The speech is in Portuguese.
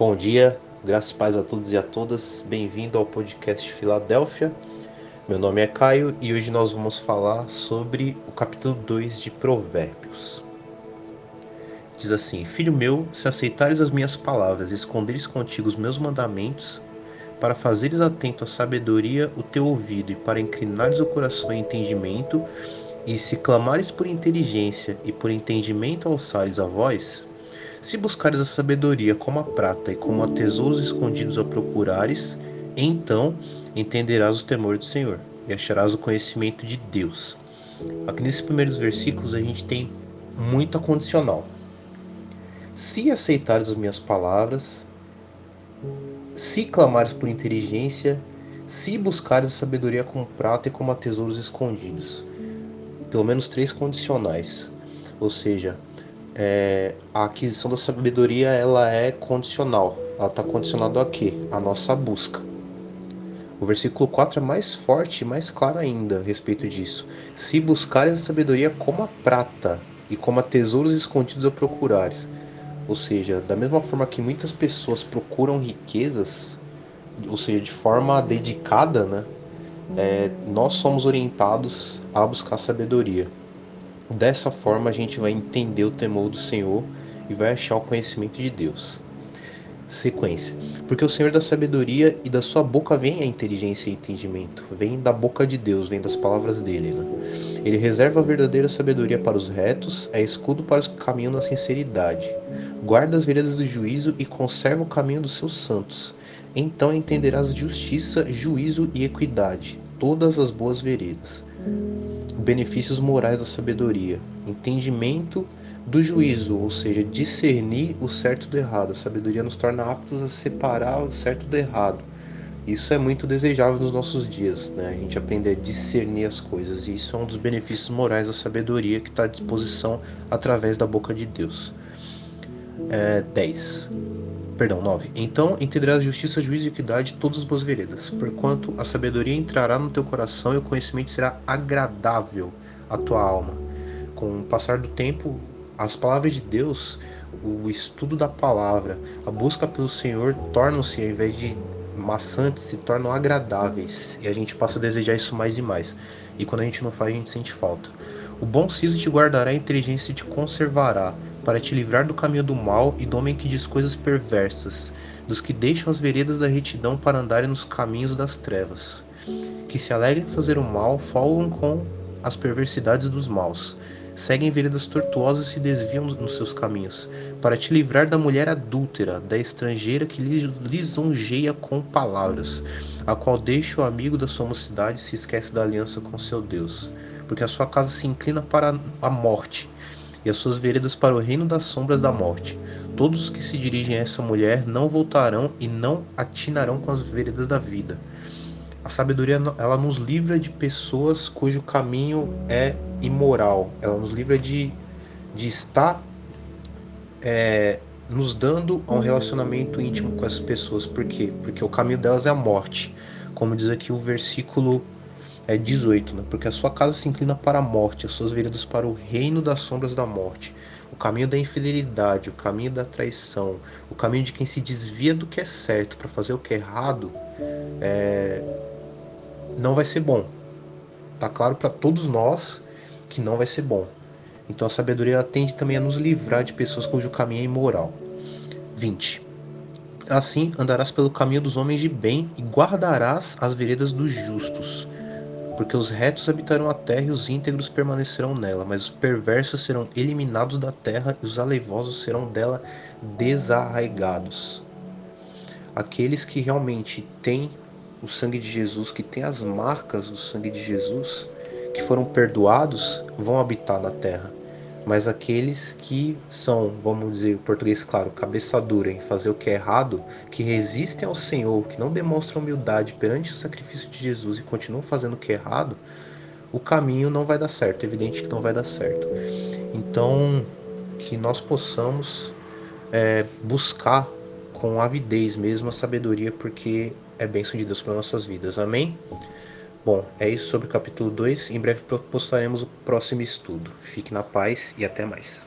Bom dia, graças e paz a todos e a todas. Bem-vindo ao podcast Filadélfia. Meu nome é Caio e hoje nós vamos falar sobre o capítulo 2 de Provérbios. Diz assim: Filho meu, se aceitares as minhas palavras e esconderes contigo os meus mandamentos, para fazeres atento à sabedoria o teu ouvido e para inclinares o coração em entendimento, e se clamares por inteligência e por entendimento alçares a voz, se buscares a sabedoria como a prata e como a tesouros escondidos a procurares, então entenderás o temor do Senhor e acharás o conhecimento de Deus. Aqui nesses primeiros versículos a gente tem muita condicional. Se aceitares as minhas palavras, se clamares por inteligência, se buscares a sabedoria como prata e como a tesouros escondidos. Pelo menos três condicionais. Ou seja, é, a aquisição da sabedoria ela é condicional. Ela está condicionada a quê? A nossa busca. O versículo 4 é mais forte e mais claro ainda a respeito disso. Se buscares a sabedoria como a prata e como a tesouros escondidos a procurares. Ou seja, da mesma forma que muitas pessoas procuram riquezas, ou seja, de forma dedicada, né? É, nós somos orientados a buscar sabedoria. Dessa forma a gente vai entender o temor do Senhor e vai achar o conhecimento de Deus. Sequência. Porque o Senhor da sabedoria e da sua boca vem a inteligência e entendimento. Vem da boca de Deus, vem das palavras dele. Né? Ele reserva a verdadeira sabedoria para os retos, é escudo para os que caminham na sinceridade. Guarda as veredas do juízo e conserva o caminho dos seus santos. Então entenderás justiça, juízo e equidade, todas as boas veredas benefícios morais da sabedoria, entendimento do juízo, ou seja, discernir o certo do errado. A sabedoria nos torna aptos a separar o certo do errado. Isso é muito desejável nos nossos dias, né? A gente aprender a discernir as coisas, e isso é um dos benefícios morais da sabedoria que está à disposição através da boca de Deus. É, 10 perdão, 9. Então entenderás justiça, juízo e equidade todas as boas veredas, porquanto a sabedoria entrará no teu coração e o conhecimento será agradável à tua alma. Com o passar do tempo, as palavras de Deus, o estudo da palavra, a busca pelo Senhor tornam-se, ao invés de maçantes, se tornam agradáveis e a gente passa a desejar isso mais e mais. E quando a gente não faz, a gente sente falta. O bom siso te guardará, a inteligência te conservará para te livrar do caminho do mal e do homem que diz coisas perversas, dos que deixam as veredas da retidão para andarem nos caminhos das trevas, que se alegrem em fazer o mal, folgam com as perversidades dos maus, seguem veredas tortuosas e se desviam nos seus caminhos, para te livrar da mulher adúltera, da estrangeira que lisonjeia com palavras, a qual deixa o amigo da sua mocidade e se esquece da aliança com seu Deus, porque a sua casa se inclina para a morte e as suas veredas para o reino das sombras da morte. Todos os que se dirigem a essa mulher não voltarão e não atinarão com as veredas da vida. A sabedoria ela nos livra de pessoas cujo caminho é imoral. Ela nos livra de, de estar é, nos dando a um relacionamento íntimo com essas pessoas. Por quê? Porque o caminho delas é a morte. Como diz aqui o versículo é 18, né? porque a sua casa se inclina para a morte, as suas veredas para o reino das sombras da morte. O caminho da infidelidade, o caminho da traição, o caminho de quem se desvia do que é certo para fazer o que é errado, é... não vai ser bom. Tá claro para todos nós que não vai ser bom. Então a sabedoria tende também a nos livrar de pessoas cujo caminho é imoral. 20. Assim andarás pelo caminho dos homens de bem e guardarás as veredas dos justos porque os retos habitarão a terra e os íntegros permanecerão nela, mas os perversos serão eliminados da terra e os aleivosos serão dela desarraigados. Aqueles que realmente têm o sangue de Jesus, que têm as marcas do sangue de Jesus, que foram perdoados, vão habitar na terra mas aqueles que são, vamos dizer, português claro, cabeça dura em fazer o que é errado, que resistem ao Senhor, que não demonstram humildade perante o sacrifício de Jesus e continuam fazendo o que é errado, o caminho não vai dar certo, é evidente que não vai dar certo. Então, que nós possamos é, buscar com avidez mesmo a sabedoria, porque é bênção de Deus para nossas vidas. Amém? Bom, é isso sobre o capítulo 2. Em breve postaremos o próximo estudo. Fique na paz e até mais.